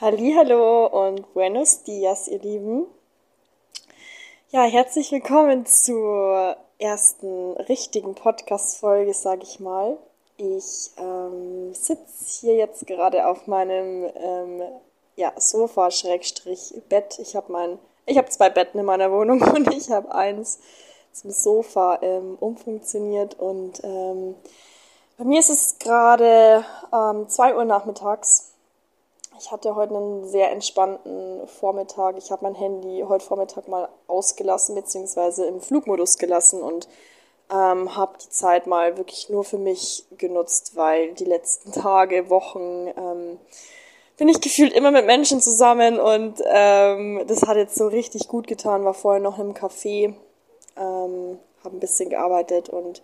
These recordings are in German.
Hallo und buenos dias, ihr Lieben. Ja, herzlich willkommen zur ersten richtigen Podcast-Folge, sage ich mal. Ich ähm, sitze hier jetzt gerade auf meinem ähm, ja, Sofa Schrägstrich Bett. Ich habe mein, ich habe zwei Betten in meiner Wohnung und ich habe eins zum Sofa ähm, umfunktioniert und ähm, bei mir ist es gerade ähm, 2 Uhr nachmittags ich hatte heute einen sehr entspannten Vormittag. Ich habe mein Handy heute Vormittag mal ausgelassen, beziehungsweise im Flugmodus gelassen und ähm, habe die Zeit mal wirklich nur für mich genutzt, weil die letzten Tage, Wochen ähm, bin ich gefühlt immer mit Menschen zusammen und ähm, das hat jetzt so richtig gut getan. War vorher noch im Café, ähm, habe ein bisschen gearbeitet und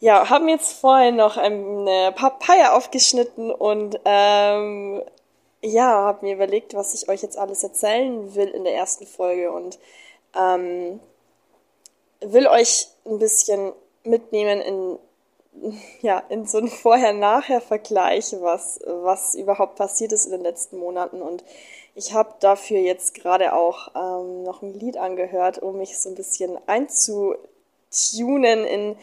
ja, haben jetzt vorhin noch eine Papaya aufgeschnitten und ähm, ja, habe mir überlegt, was ich euch jetzt alles erzählen will in der ersten Folge und ähm, will euch ein bisschen mitnehmen in ja in so einen Vorher-Nachher-Vergleich, was was überhaupt passiert ist in den letzten Monaten und ich habe dafür jetzt gerade auch ähm, noch ein Lied angehört, um mich so ein bisschen einzutunen in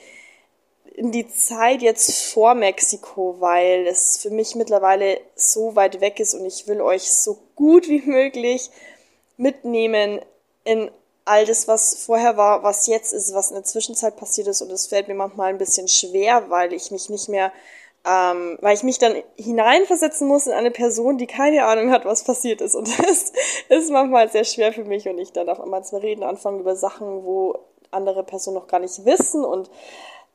in die Zeit jetzt vor Mexiko, weil es für mich mittlerweile so weit weg ist und ich will euch so gut wie möglich mitnehmen in all das, was vorher war, was jetzt ist, was in der Zwischenzeit passiert ist. Und es fällt mir manchmal ein bisschen schwer, weil ich mich nicht mehr, ähm, weil ich mich dann hineinversetzen muss in eine Person, die keine Ahnung hat, was passiert ist. Und das ist manchmal sehr schwer für mich und ich dann auf einmal zu reden anfange über Sachen, wo andere Personen noch gar nicht wissen und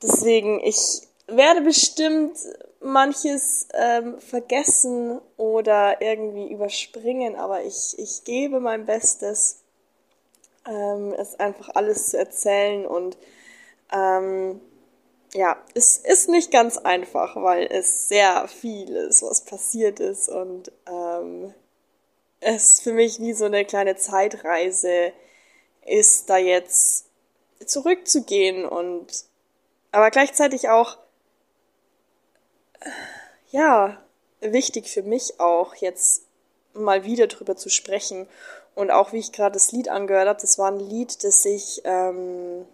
Deswegen, ich werde bestimmt manches ähm, vergessen oder irgendwie überspringen, aber ich, ich gebe mein Bestes, ähm, es einfach alles zu erzählen und ähm, ja, es ist nicht ganz einfach, weil es sehr viel ist, was passiert ist und ähm, es für mich wie so eine kleine Zeitreise ist, da jetzt zurückzugehen und aber gleichzeitig auch, ja, wichtig für mich auch, jetzt mal wieder drüber zu sprechen. Und auch wie ich gerade das Lied angehört habe, das war ein Lied, das ich ähm,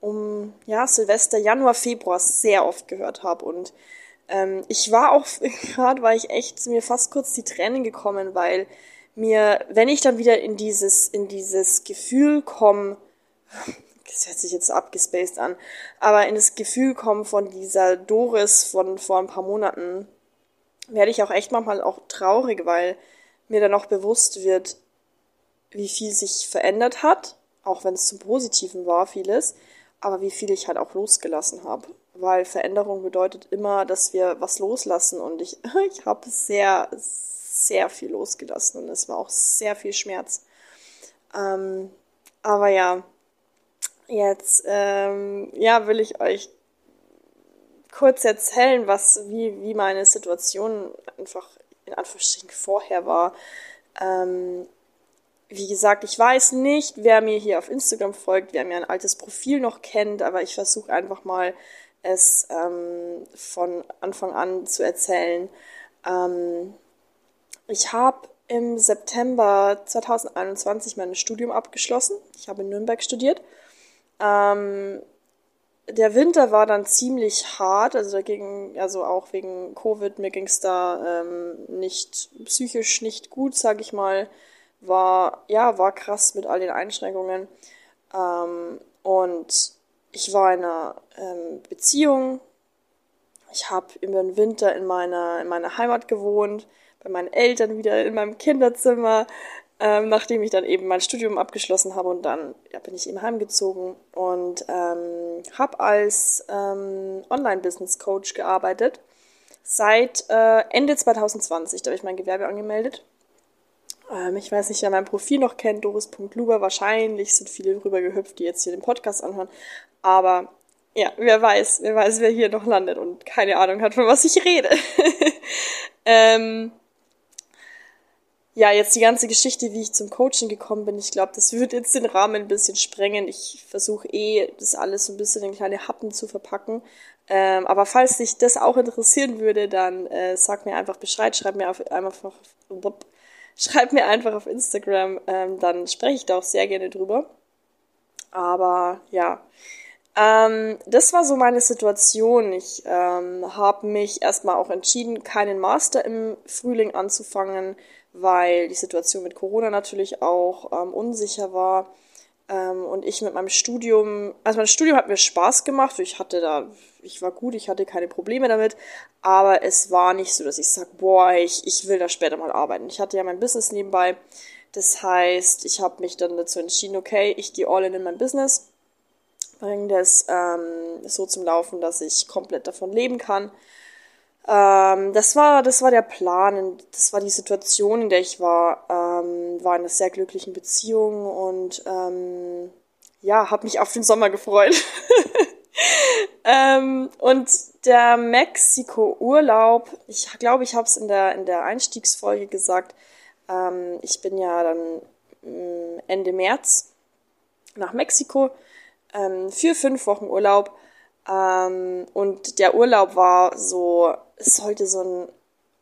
um ja, Silvester, Januar, Februar sehr oft gehört habe. Und ähm, ich war auch, gerade war ich echt mir fast kurz die Tränen gekommen, weil mir, wenn ich dann wieder in dieses, in dieses Gefühl komme, das hört sich jetzt abgespaced an, aber in das Gefühl kommen von dieser Doris von vor ein paar Monaten, werde ich auch echt manchmal auch traurig, weil mir dann auch bewusst wird, wie viel sich verändert hat, auch wenn es zum Positiven war, vieles, aber wie viel ich halt auch losgelassen habe. Weil Veränderung bedeutet immer, dass wir was loslassen und ich, ich habe sehr, sehr viel losgelassen und es war auch sehr viel Schmerz. Ähm, aber ja, Jetzt ähm, ja, will ich euch kurz erzählen, was wie, wie meine Situation einfach in Anführungsstrichen vorher war. Ähm, wie gesagt, ich weiß nicht, wer mir hier auf Instagram folgt, wer mir ein altes Profil noch kennt, aber ich versuche einfach mal es ähm, von Anfang an zu erzählen. Ähm, ich habe im September 2021 mein Studium abgeschlossen. Ich habe in Nürnberg studiert ähm, der Winter war dann ziemlich hart, also dagegen, also auch wegen Covid, mir ging es da ähm, nicht psychisch nicht gut, sag ich mal. War, ja, war krass mit all den Einschränkungen. Ähm, und ich war in einer ähm, Beziehung. Ich habe über den Winter in meiner, in meiner Heimat gewohnt, bei meinen Eltern wieder in meinem Kinderzimmer ähm, nachdem ich dann eben mein Studium abgeschlossen habe und dann ja, bin ich eben heimgezogen und ähm, habe als ähm, Online-Business-Coach gearbeitet seit äh, Ende 2020. Da habe ich mein Gewerbe angemeldet. Ähm, ich weiß nicht, wer mein Profil noch kennt, doris.luber. Wahrscheinlich sind viele rüber gehüpft, die jetzt hier den Podcast anhören. Aber ja, wer weiß, wer weiß, wer hier noch landet und keine Ahnung hat, von was ich rede. ähm, ja, jetzt die ganze Geschichte, wie ich zum Coaching gekommen bin, ich glaube, das wird jetzt den Rahmen ein bisschen sprengen. Ich versuche eh, das alles so ein bisschen in kleine Happen zu verpacken. Ähm, aber falls dich das auch interessieren würde, dann äh, sag mir einfach Bescheid, schreib mir auf, einfach, schreib mir einfach auf Instagram, ähm, dann spreche ich da auch sehr gerne drüber. Aber ja, ähm, das war so meine Situation. Ich ähm, habe mich erstmal auch entschieden, keinen Master im Frühling anzufangen, weil die Situation mit Corona natürlich auch ähm, unsicher war. Ähm, und ich mit meinem Studium, also mein Studium hat mir Spaß gemacht. Ich hatte da, ich war gut, ich hatte keine Probleme damit. Aber es war nicht so, dass ich sage, boah, ich, ich will da später mal arbeiten. Ich hatte ja mein Business nebenbei. Das heißt, ich habe mich dann dazu entschieden, okay, ich gehe all in in mein Business, bringe das ähm, so zum Laufen, dass ich komplett davon leben kann ähm, das war, das war der Plan, das war die Situation, in der ich war, ähm, war in einer sehr glücklichen Beziehung und ähm, ja, habe mich auf den Sommer gefreut. ähm, und der Mexiko-Urlaub, ich glaube, ich habe es in der, in der Einstiegsfolge gesagt, ähm, ich bin ja dann mm, Ende März nach Mexiko ähm, für fünf Wochen Urlaub. Ähm, und der Urlaub war so es sollte so ein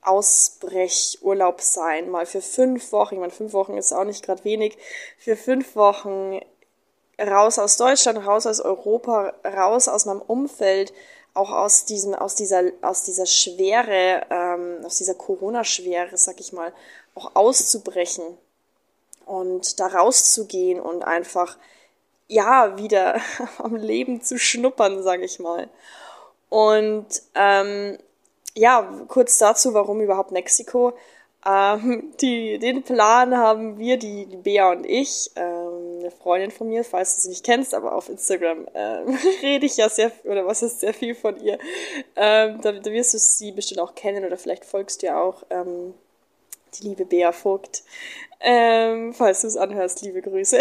Ausbrechurlaub sein, mal für fünf Wochen. Ich meine, fünf Wochen ist auch nicht gerade wenig. Für fünf Wochen raus aus Deutschland, raus aus Europa, raus aus meinem Umfeld, auch aus diesem, aus dieser, aus dieser Schwere, ähm, aus dieser Corona-Schwere, sag ich mal, auch auszubrechen und da rauszugehen und einfach ja wieder am Leben zu schnuppern, sag ich mal. Und ähm, ja, kurz dazu, warum überhaupt Mexiko. Ähm, die, den Plan haben wir, die, die Bea und ich, ähm, eine Freundin von mir, falls du sie nicht kennst, aber auf Instagram ähm, rede ich ja sehr, oder was ist sehr viel von ihr. Ähm, da, da wirst du sie bestimmt auch kennen oder vielleicht folgst du ja auch ähm, die liebe Bea Vogt. Ähm, falls du es anhörst, liebe Grüße.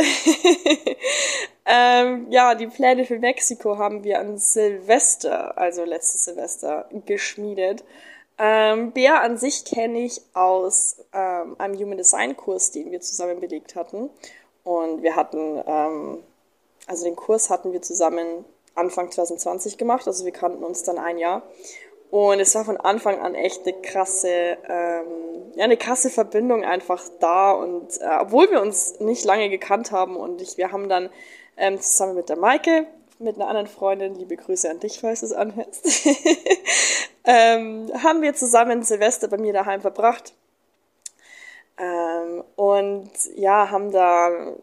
ähm, ja, die Pläne für Mexiko haben wir an Silvester, also letztes Silvester, geschmiedet. Ähm, Bea an sich kenne ich aus ähm, einem Human Design Kurs, den wir zusammen belegt hatten. Und wir hatten, ähm, also den Kurs hatten wir zusammen Anfang 2020 gemacht, also wir kannten uns dann ein Jahr. Und es war von Anfang an echt eine krasse, ähm, ja, eine krasse Verbindung einfach da. Und äh, obwohl wir uns nicht lange gekannt haben und ich, wir haben dann ähm, zusammen mit der Maike, mit einer anderen Freundin, liebe Grüße an dich, falls du es anhörst, ähm, haben wir zusammen Silvester bei mir daheim verbracht. Ähm, und ja, haben da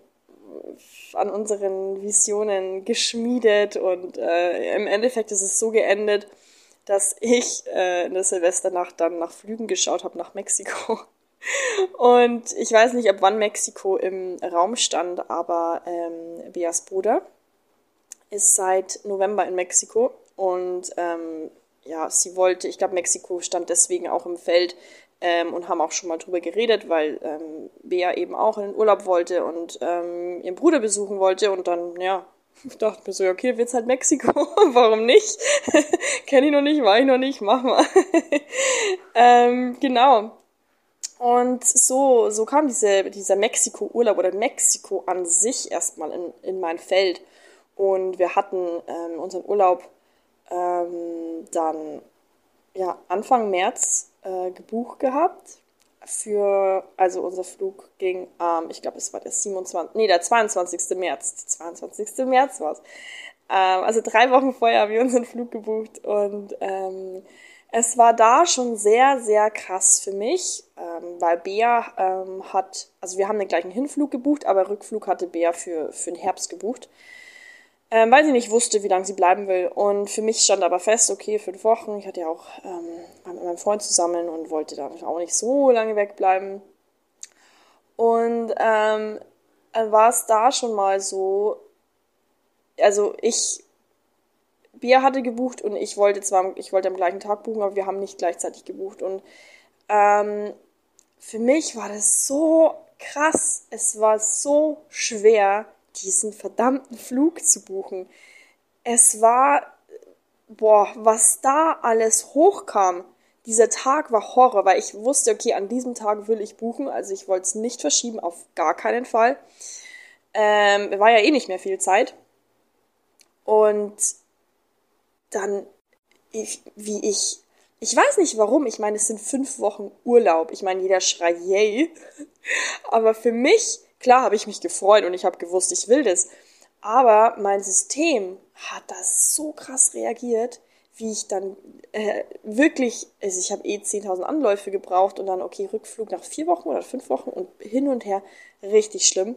an unseren Visionen geschmiedet und äh, im Endeffekt ist es so geendet, dass ich äh, in der Silvesternacht dann nach Flügen geschaut habe nach Mexiko. Und ich weiß nicht, ab wann Mexiko im Raum stand, aber ähm, Beas Bruder ist seit November in Mexiko und ähm, ja, sie wollte, ich glaube, Mexiko stand deswegen auch im Feld ähm, und haben auch schon mal drüber geredet, weil ähm, Bea eben auch in den Urlaub wollte und ähm, ihren Bruder besuchen wollte und dann, ja, ich dachte mir so, okay, wird's halt Mexiko, warum nicht? Kenne ich noch nicht, war ich noch nicht, mach mal. ähm, genau. Und so, so kam diese, dieser Mexiko-Urlaub oder Mexiko an sich erstmal in, in mein Feld. Und wir hatten ähm, unseren Urlaub ähm, dann ja, Anfang März äh, gebucht gehabt für, also unser Flug ging, ähm, ich glaube, es war der 27, nee, der 22. März, der 22. März war es. Ähm, also drei Wochen vorher haben wir unseren Flug gebucht und ähm, es war da schon sehr, sehr krass für mich, ähm, weil Bea ähm, hat, also wir haben den gleichen Hinflug gebucht, aber Rückflug hatte Bea für, für den Herbst gebucht ähm, weil sie nicht wusste, wie lange sie bleiben will. Und für mich stand aber fest, okay, fünf Wochen. Ich hatte ja auch ähm, mit meinem Freund zusammen und wollte da auch nicht so lange wegbleiben. Und ähm, war es da schon mal so, also ich, Bia hatte gebucht und ich wollte zwar, ich wollte am gleichen Tag buchen, aber wir haben nicht gleichzeitig gebucht. Und ähm, für mich war das so krass, es war so schwer, diesen verdammten Flug zu buchen. Es war, boah, was da alles hochkam. dieser Tag war Horror, weil ich wusste, okay, an diesem Tag will ich buchen, also ich wollte es nicht verschieben, auf gar keinen Fall. Ähm, war ja eh nicht mehr viel Zeit. Und dann, ich, wie ich, ich weiß nicht warum, ich meine, es sind fünf Wochen Urlaub. Ich meine, jeder schreit yay. Aber für mich, klar habe ich mich gefreut und ich habe gewusst, ich will das. Aber mein System hat das so krass reagiert, wie ich dann äh, wirklich, also ich habe eh 10.000 Anläufe gebraucht und dann, okay, Rückflug nach vier Wochen oder fünf Wochen und hin und her, richtig schlimm.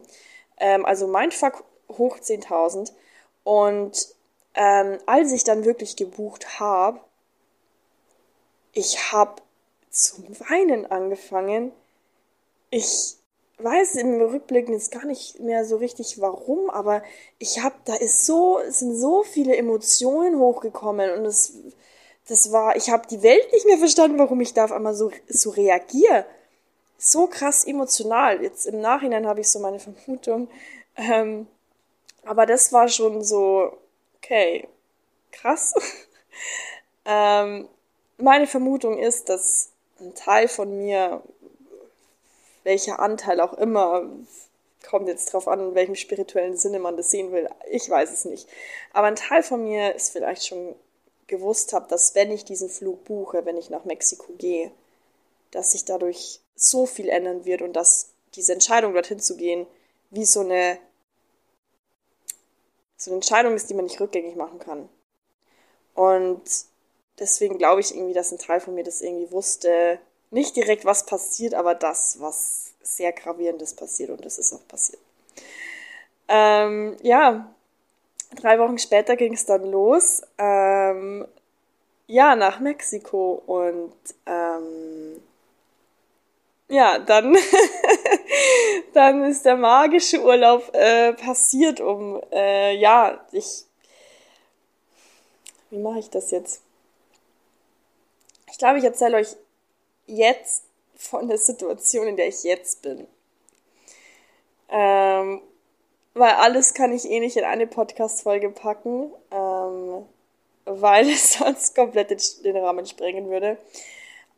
Ähm, also mein Fuck hoch 10.000. Und ähm, als ich dann wirklich gebucht habe, ich habe zum Weinen angefangen. Ich weiß im Rückblick jetzt gar nicht mehr so richtig warum, aber ich habe, da ist so, sind so viele Emotionen hochgekommen und es, das war, ich habe die Welt nicht mehr verstanden, warum ich da auf einmal so, so reagiere. So krass emotional. Jetzt im Nachhinein habe ich so meine Vermutung. Ähm, aber das war schon so, okay, krass. ähm, meine Vermutung ist, dass ein Teil von mir, welcher Anteil auch immer, kommt jetzt drauf an, in welchem spirituellen Sinne man das sehen will. Ich weiß es nicht. Aber ein Teil von mir ist vielleicht schon gewusst habe, dass wenn ich diesen Flug buche, wenn ich nach Mexiko gehe, dass sich dadurch so viel ändern wird und dass diese Entscheidung dorthin zu gehen, wie so eine so eine Entscheidung ist, die man nicht rückgängig machen kann. Und deswegen glaube ich irgendwie, dass ein Teil von mir das irgendwie wusste, nicht direkt was passiert, aber das, was sehr gravierendes passiert und das ist auch passiert. Ähm, ja, drei Wochen später ging es dann los. Ähm, ja, nach Mexiko und ähm, ja, dann, dann ist der magische Urlaub äh, passiert, um äh, ja, ich wie mache ich das jetzt? Ich glaube, ich erzähle euch jetzt von der Situation, in der ich jetzt bin. Ähm, weil alles kann ich eh nicht in eine Podcast-Folge packen, ähm, weil es sonst komplett den, Rahmen sprengen würde.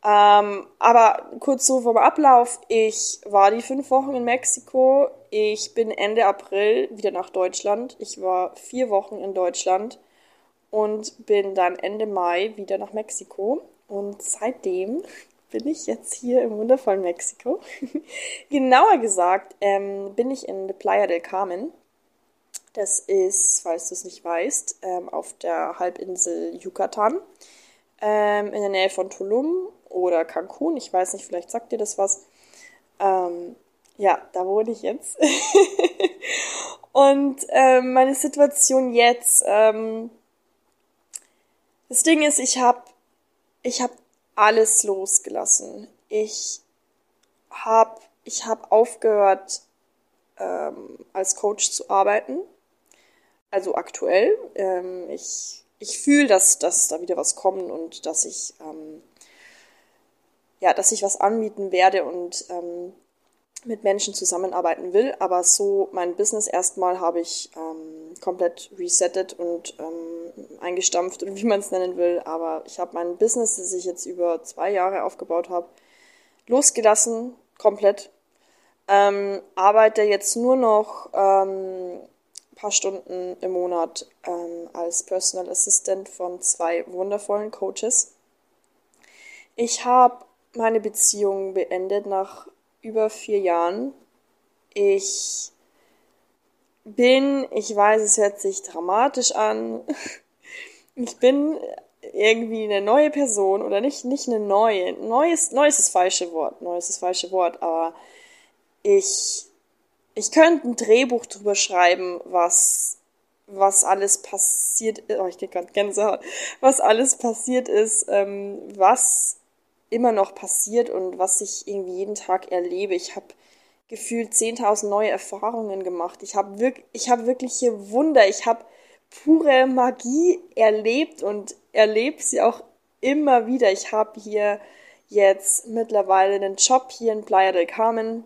Ähm, aber kurz so vom Ablauf. Ich war die fünf Wochen in Mexiko. Ich bin Ende April wieder nach Deutschland. Ich war vier Wochen in Deutschland und bin dann Ende Mai wieder nach Mexiko. Und seitdem bin ich jetzt hier im wundervollen Mexiko. Genauer gesagt ähm, bin ich in Playa del Carmen. Das ist, falls du es nicht weißt, ähm, auf der Halbinsel Yucatan ähm, in der Nähe von Tulum oder Cancun. Ich weiß nicht, vielleicht sagt dir das was. Ähm, ja, da wohne ich jetzt. Und ähm, meine Situation jetzt, ähm, das Ding ist, ich habe ich hab alles losgelassen. Ich habe ich hab aufgehört, ähm, als Coach zu arbeiten. Also aktuell. Ähm, ich ich fühle, dass, dass da wieder was kommt und dass ich, ähm, ja, dass ich was anbieten werde und ähm, mit Menschen zusammenarbeiten will. Aber so mein Business erstmal habe ich ähm, komplett resettet und ähm, eingestampft oder wie man es nennen will. Aber ich habe mein Business, das ich jetzt über zwei Jahre aufgebaut habe, losgelassen, komplett. Ähm, arbeite jetzt nur noch ähm, paar Stunden im Monat ähm, als Personal Assistant von zwei wundervollen Coaches. Ich habe meine Beziehung beendet nach über vier Jahren. Ich bin, ich weiß, es hört sich dramatisch an, ich bin irgendwie eine neue Person oder nicht, nicht eine neue. Neues, neues ist falsche Wort, neues ist falsche Wort, aber ich, ich könnte ein Drehbuch drüber schreiben, was, was alles passiert oh, ich krieg gerade Gänsehaut, was alles passiert ist, ähm, was immer noch passiert und was ich irgendwie jeden Tag erlebe. Ich habe gefühlt 10.000 neue Erfahrungen gemacht. Ich habe wirklich, ich habe wirkliche Wunder. Ich habe pure Magie erlebt und erlebe sie auch immer wieder. Ich habe hier jetzt mittlerweile einen Job hier in Playa del Carmen.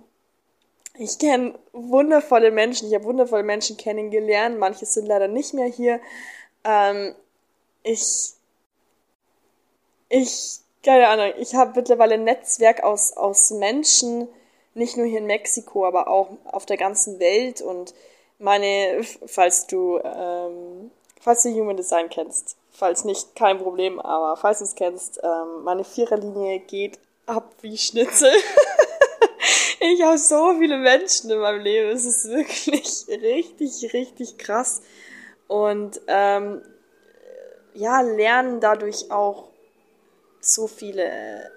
Ich kenne wundervolle Menschen. Ich habe wundervolle Menschen kennengelernt. Manche sind leider nicht mehr hier. Ähm, ich, ich keine Ahnung, ich habe mittlerweile ein Netzwerk aus, aus Menschen, nicht nur hier in Mexiko, aber auch auf der ganzen Welt und meine, falls du, ähm, falls du Human Design kennst, falls nicht, kein Problem, aber falls du es kennst, ähm, meine Viererlinie geht ab wie Schnitzel. ich habe so viele Menschen in meinem Leben, es ist wirklich richtig, richtig krass. Und ähm, ja, lernen dadurch auch so viele,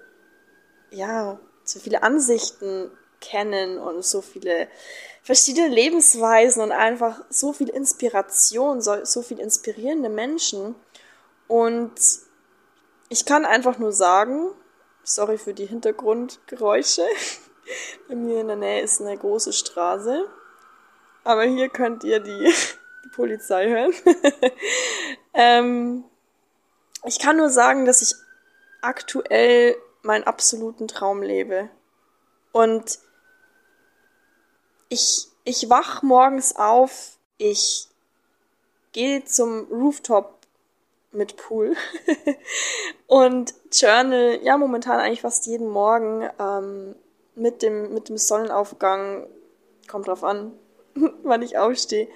ja, so viele Ansichten kennen und so viele verschiedene Lebensweisen und einfach so viel Inspiration, so, so viel inspirierende Menschen. Und ich kann einfach nur sagen, sorry für die Hintergrundgeräusche, bei mir in der Nähe ist eine große Straße, aber hier könnt ihr die, die Polizei hören. ähm, ich kann nur sagen, dass ich aktuell meinen absoluten Traum lebe. Und ich, ich wach morgens auf, ich gehe zum Rooftop mit Pool und journal, ja, momentan eigentlich fast jeden Morgen ähm, mit, dem, mit dem Sonnenaufgang, kommt drauf an, wann ich aufstehe.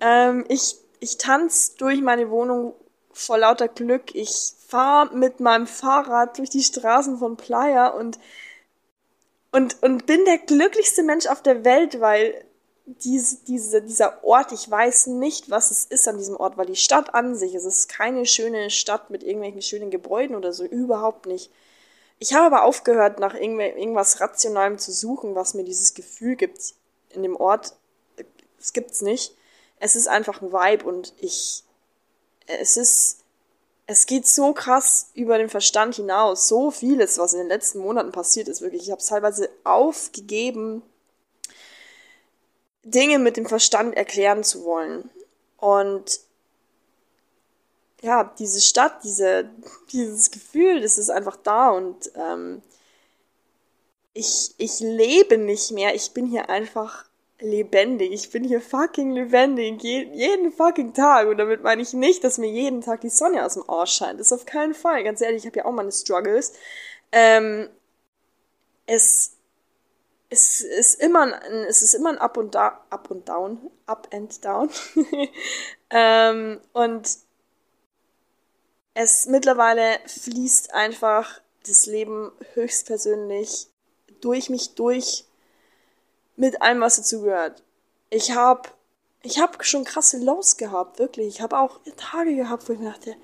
Ähm, ich ich tanze durch meine Wohnung vor lauter Glück. Ich fahre mit meinem Fahrrad durch die Straßen von Playa und, und, und bin der glücklichste Mensch auf der Welt, weil diese, diese, dieser Ort, ich weiß nicht, was es ist an diesem Ort, weil die Stadt an sich, es ist keine schöne Stadt mit irgendwelchen schönen Gebäuden oder so, überhaupt nicht. Ich habe aber aufgehört, nach irgendwas Rationalem zu suchen, was mir dieses Gefühl gibt in dem Ort. Es gibt's nicht. Es ist einfach ein Vibe und ich, es ist, es geht so krass über den Verstand hinaus. So vieles, was in den letzten Monaten passiert ist, wirklich. Ich habe es teilweise aufgegeben, Dinge mit dem Verstand erklären zu wollen. Und ja, diese Stadt, diese, dieses Gefühl, das ist einfach da und ähm, ich, ich lebe nicht mehr. Ich bin hier einfach lebendig. Ich bin hier fucking lebendig. Je, jeden fucking Tag. Und damit meine ich nicht, dass mir jeden Tag die Sonne aus dem Arsch scheint. Das ist auf keinen Fall. Ganz ehrlich, ich habe ja auch meine Struggles. Ähm, es, es ist immer ein, es ist immer ein Up und da, Up und Down, Up and Down. ähm, und es mittlerweile fließt einfach das Leben höchstpersönlich durch mich durch mit allem, was dazugehört. Ich habe ich hab schon krasse Lows gehabt, wirklich. Ich habe auch Tage gehabt, wo ich mir dachte,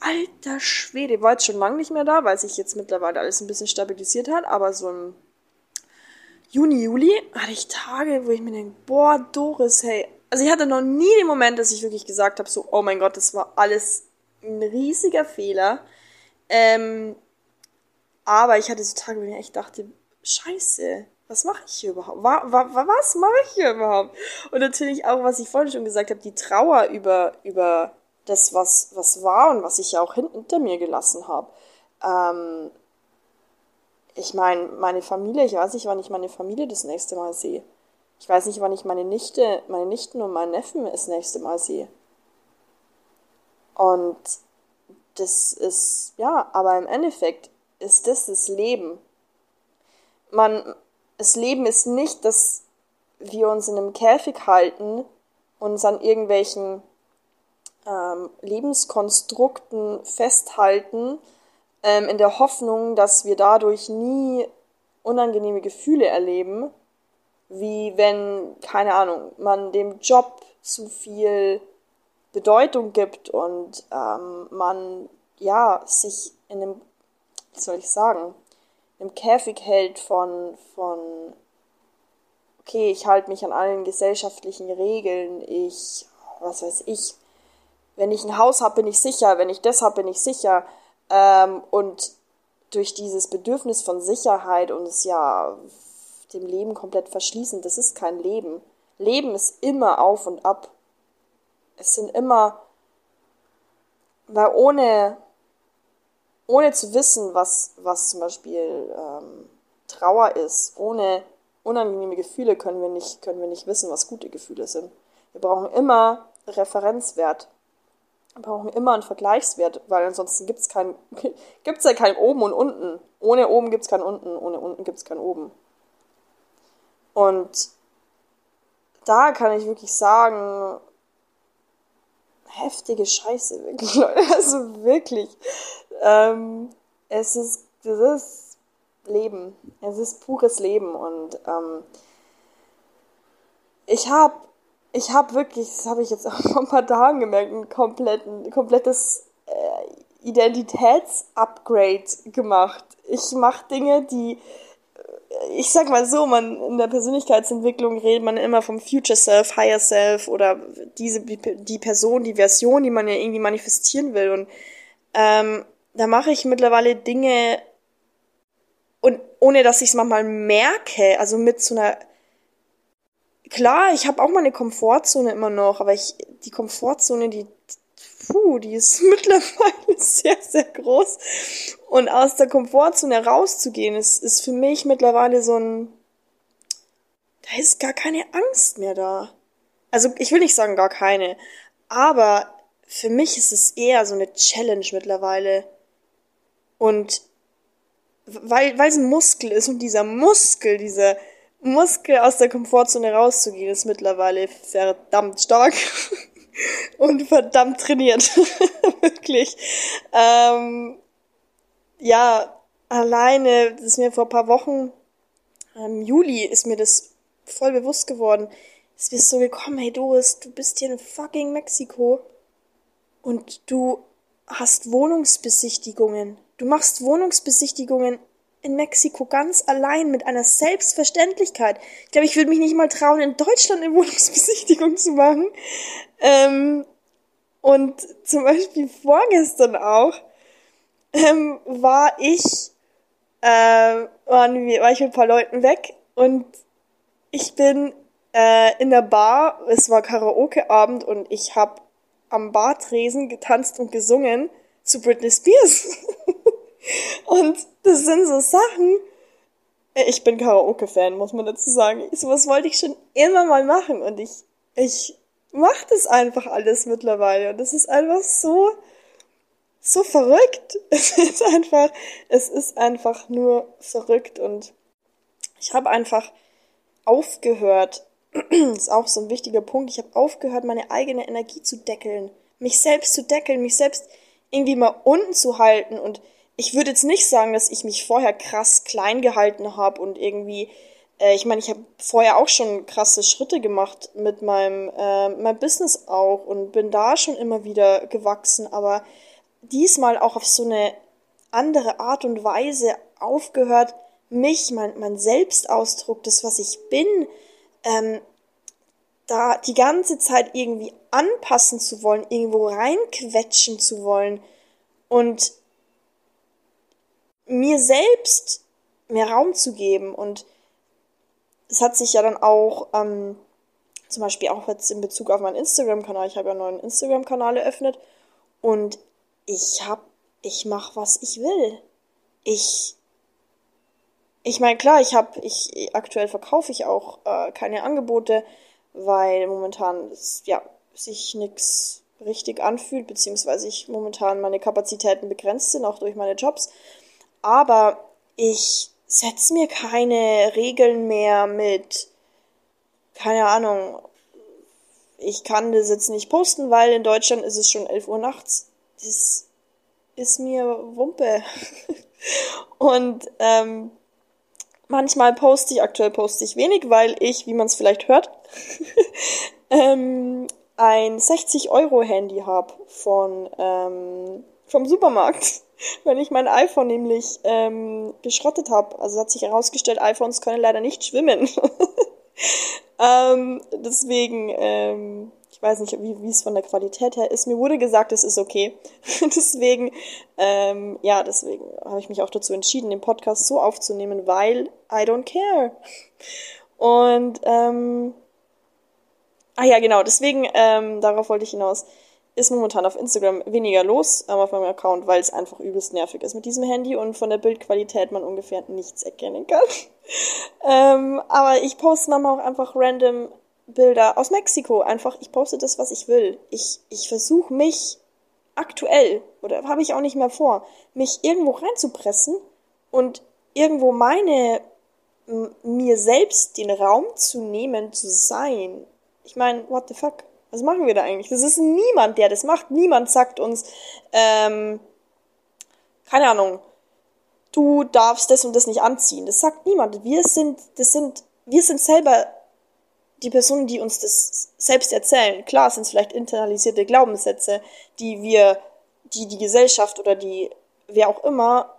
alter Schwede, war jetzt schon lange nicht mehr da, weil sich jetzt mittlerweile alles ein bisschen stabilisiert hat, aber so im Juni, Juli hatte ich Tage, wo ich mir denke, boah, Doris, hey. Also ich hatte noch nie den Moment, dass ich wirklich gesagt habe, so, oh mein Gott, das war alles ein riesiger Fehler. Ähm, aber ich hatte so Tage, wo ich echt dachte, scheiße, was mache ich hier überhaupt? Wa, wa, was mache ich hier überhaupt? Und natürlich auch, was ich vorhin schon gesagt habe, die Trauer über, über das, was, was war und was ich ja auch hinter mir gelassen habe. Ähm, ich meine, meine Familie, ich weiß nicht, wann ich meine Familie das nächste Mal sehe. Ich weiß nicht, wann ich meine Nichte, meine Nichten und meinen Neffen das nächste Mal sehe. Und das ist, ja, aber im Endeffekt ist das das Leben. Man, das Leben ist nicht, dass wir uns in einem Käfig halten, uns an irgendwelchen ähm, Lebenskonstrukten festhalten, ähm, in der Hoffnung, dass wir dadurch nie unangenehme Gefühle erleben, wie wenn, keine Ahnung, man dem Job zu viel Bedeutung gibt und ähm, man ja sich in einem, wie soll ich sagen, im Käfig hält von, von okay, ich halte mich an allen gesellschaftlichen Regeln, ich, was weiß ich, wenn ich ein Haus habe, bin ich sicher, wenn ich das habe, bin ich sicher. Ähm, und durch dieses Bedürfnis von Sicherheit und es ja dem Leben komplett verschließen, das ist kein Leben. Leben ist immer auf und ab. Es sind immer, weil ohne ohne zu wissen, was, was zum Beispiel ähm, Trauer ist, ohne unangenehme Gefühle können wir, nicht, können wir nicht wissen, was gute Gefühle sind. Wir brauchen immer Referenzwert. brauchen wir immer einen Vergleichswert, weil ansonsten gibt es kein, gibt's ja kein oben und unten. Ohne oben gibt es kein unten, ohne unten gibt es kein oben. Und da kann ich wirklich sagen, heftige Scheiße, wirklich, Leute. Also wirklich. Ähm, es ist, das ist Leben. Es ist pures Leben. Und ähm, ich habe ich habe wirklich, das habe ich jetzt auch vor ein paar Tagen gemerkt, ein, komplettes äh, Identitätsupgrade gemacht. Ich mache Dinge, die ich sag mal so, man in der Persönlichkeitsentwicklung redet man immer vom Future Self, Higher Self oder diese die Person, die Version, die man ja irgendwie manifestieren will. Und ähm, da mache ich mittlerweile Dinge und ohne dass ich es manchmal merke, also mit so einer klar, ich habe auch meine Komfortzone immer noch, aber ich die Komfortzone, die puh, die ist mittlerweile sehr, sehr groß. Und aus der Komfortzone rauszugehen, ist, ist für mich mittlerweile so ein, da ist gar keine Angst mehr da. Also ich will nicht sagen gar keine, aber für mich ist es eher so eine Challenge mittlerweile. Und weil, weil es ein Muskel ist und dieser Muskel, dieser Muskel aus der Komfortzone rauszugehen, ist mittlerweile verdammt stark. und verdammt trainiert. Wirklich. Ähm, ja, alleine, das ist mir vor ein paar Wochen, im Juli ist mir das voll bewusst geworden. Es ist so gekommen, hey Doris, du bist hier in fucking Mexiko und du hast Wohnungsbesichtigungen. Du machst Wohnungsbesichtigungen in Mexiko ganz allein mit einer Selbstverständlichkeit. Ich glaube, ich würde mich nicht mal trauen, in Deutschland eine Wohnungsbesichtigung zu machen. Ähm, und zum Beispiel vorgestern auch ähm, war ich äh, waren wir, war ich mit ein paar Leuten weg und ich bin äh, in der Bar, es war Karaoke-Abend und ich habe am Bartresen getanzt und gesungen zu Britney Spears. und das sind so Sachen, ich bin Karaoke-Fan, muss man dazu sagen. Sowas wollte ich schon immer mal machen und ich, ich macht es einfach alles mittlerweile. Und es ist einfach so, so verrückt. Es ist einfach, es ist einfach nur verrückt. Und ich habe einfach aufgehört, das ist auch so ein wichtiger Punkt, ich habe aufgehört, meine eigene Energie zu deckeln. Mich selbst zu deckeln, mich selbst irgendwie mal unten zu halten. Und ich würde jetzt nicht sagen, dass ich mich vorher krass klein gehalten habe und irgendwie äh, ich meine, ich habe vorher auch schon krasse Schritte gemacht mit meinem, äh, meinem Business auch und bin da schon immer wieder gewachsen, aber diesmal auch auf so eine andere Art und Weise aufgehört, mich, mein, mein Selbstausdruck, das, was ich bin, ähm, da die ganze Zeit irgendwie anpassen zu wollen, irgendwo reinquetschen zu wollen und mir selbst mehr Raum zu geben und es hat sich ja dann auch, ähm, zum Beispiel auch jetzt in Bezug auf meinen Instagram-Kanal, ich habe ja einen neuen Instagram-Kanal eröffnet und ich hab, ich mach, was ich will. Ich, ich meine, klar, ich habe, ich, aktuell verkaufe ich auch äh, keine Angebote, weil momentan, ja, sich nichts richtig anfühlt, beziehungsweise ich momentan meine Kapazitäten begrenzt sind, auch durch meine Jobs. Aber ich setz mir keine Regeln mehr mit, keine Ahnung, ich kann das jetzt nicht posten, weil in Deutschland ist es schon 11 Uhr nachts. Das ist mir Wumpe. Und ähm, manchmal poste ich, aktuell poste ich wenig, weil ich, wie man es vielleicht hört, ähm, ein 60 Euro Handy habe von ähm, vom Supermarkt wenn ich mein iPhone nämlich ähm, geschrottet habe. Also hat sich herausgestellt, iPhones können leider nicht schwimmen. ähm, deswegen, ähm, ich weiß nicht, wie, es von der Qualität her ist. Mir wurde gesagt, es ist okay. deswegen, ähm, ja, deswegen habe ich mich auch dazu entschieden, den Podcast so aufzunehmen, weil I don't care. Und ähm, ah ja, genau, deswegen, ähm, darauf wollte ich hinaus ist momentan auf Instagram weniger los ähm, auf meinem Account, weil es einfach übelst nervig ist mit diesem Handy und von der Bildqualität man ungefähr nichts erkennen kann. ähm, aber ich poste manchmal auch einfach random Bilder aus Mexiko. Einfach, ich poste das, was ich will. Ich, ich versuche mich aktuell, oder habe ich auch nicht mehr vor, mich irgendwo reinzupressen und irgendwo meine, mir selbst den Raum zu nehmen, zu sein. Ich meine, what the fuck? Was machen wir da eigentlich? Das ist niemand, der das macht. Niemand sagt uns, ähm, keine Ahnung, du darfst das und das nicht anziehen. Das sagt niemand. Wir sind, das sind, wir sind selber die Personen, die uns das selbst erzählen. Klar sind es vielleicht internalisierte Glaubenssätze, die wir, die die Gesellschaft oder die, wer auch immer,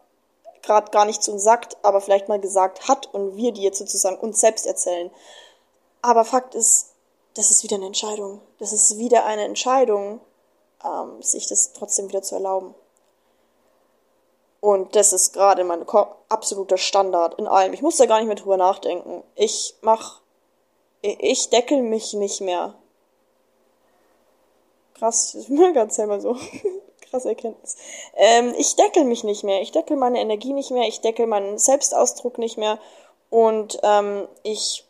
gerade gar nicht zu uns sagt, aber vielleicht mal gesagt hat und wir die jetzt sozusagen uns selbst erzählen. Aber Fakt ist, das ist wieder eine Entscheidung. Das ist wieder eine Entscheidung, ähm, sich das trotzdem wieder zu erlauben. Und das ist gerade mein absoluter Standard in allem. Ich muss da gar nicht mehr drüber nachdenken. Ich mach, ich deckel mich nicht mehr. Krass, ich bin mir gerade selber so. Krasse Erkenntnis. Ähm, ich deckel mich nicht mehr. Ich deckel meine Energie nicht mehr. Ich deckel meinen Selbstausdruck nicht mehr. Und ähm, ich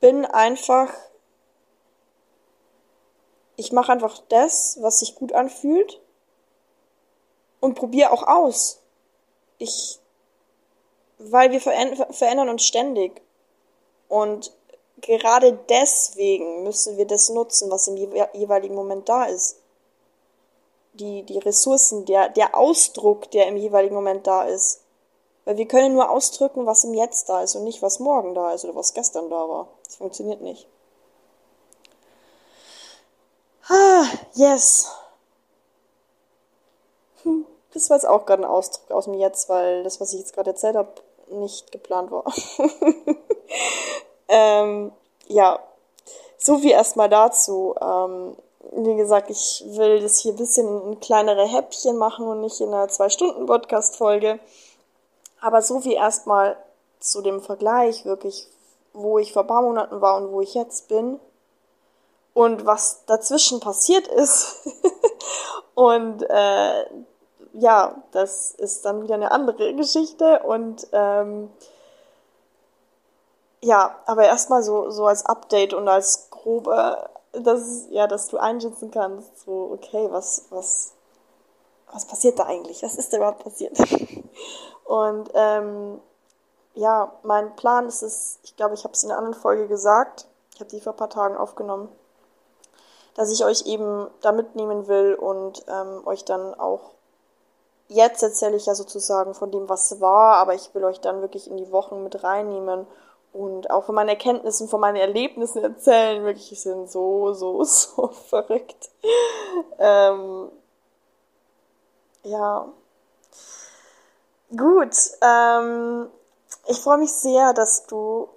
bin einfach, ich mache einfach das, was sich gut anfühlt und probiere auch aus. Ich, weil wir verändern uns ständig und gerade deswegen müssen wir das nutzen, was im jeweiligen Moment da ist. Die, die Ressourcen, der, der Ausdruck, der im jeweiligen Moment da ist. Weil wir können nur ausdrücken, was im Jetzt da ist und nicht, was morgen da ist oder was gestern da war. Das funktioniert nicht. Ah, yes. Hm, das war jetzt auch gerade ein Ausdruck aus dem Jetzt, weil das, was ich jetzt gerade erzählt habe, nicht geplant war. ähm, ja, so viel erstmal dazu. Ähm, wie gesagt, ich will das hier ein bisschen in kleinere Häppchen machen und nicht in einer Zwei-Stunden-Podcast-Folge. Aber so wie erstmal zu dem Vergleich wirklich, wo ich vor ein paar Monaten war und wo ich jetzt bin und was dazwischen passiert ist. und äh, ja, das ist dann wieder eine andere Geschichte und ähm, ja, aber erstmal so, so als Update und als grobe, dass, ja, dass du einschätzen kannst, so, okay, was, was, was passiert da eigentlich? Was ist da überhaupt passiert? Und ähm, ja, mein Plan ist es, ich glaube, ich habe es in einer anderen Folge gesagt, ich habe die vor ein paar Tagen aufgenommen, dass ich euch eben da mitnehmen will und ähm, euch dann auch, jetzt erzähle ich ja sozusagen von dem, was war, aber ich will euch dann wirklich in die Wochen mit reinnehmen und auch von meinen Erkenntnissen, von meinen Erlebnissen erzählen. Wirklich, die sind so, so, so verrückt. ähm, ja, Gut, ähm, ich freue mich sehr, dass du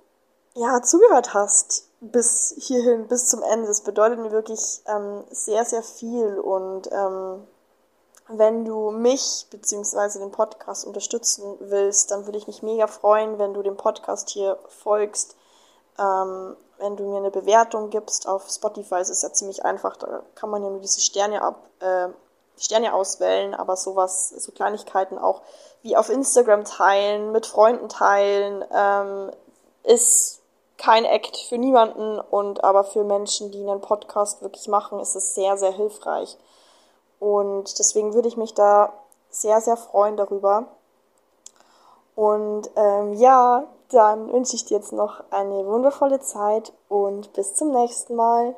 ja zugehört hast bis hierhin, bis zum Ende. Das bedeutet mir wirklich ähm, sehr, sehr viel. Und ähm, wenn du mich bzw. den Podcast unterstützen willst, dann würde ich mich mega freuen, wenn du dem Podcast hier folgst. Ähm, wenn du mir eine Bewertung gibst auf Spotify, ist es ja ziemlich einfach, da kann man ja nur diese Sterne ab, äh, Sterne auswählen, aber sowas, so Kleinigkeiten auch wie auf Instagram teilen, mit Freunden teilen, ähm, ist kein Act für niemanden und aber für Menschen, die einen Podcast wirklich machen, ist es sehr, sehr hilfreich. Und deswegen würde ich mich da sehr, sehr freuen darüber. Und ähm, ja, dann wünsche ich dir jetzt noch eine wundervolle Zeit und bis zum nächsten Mal.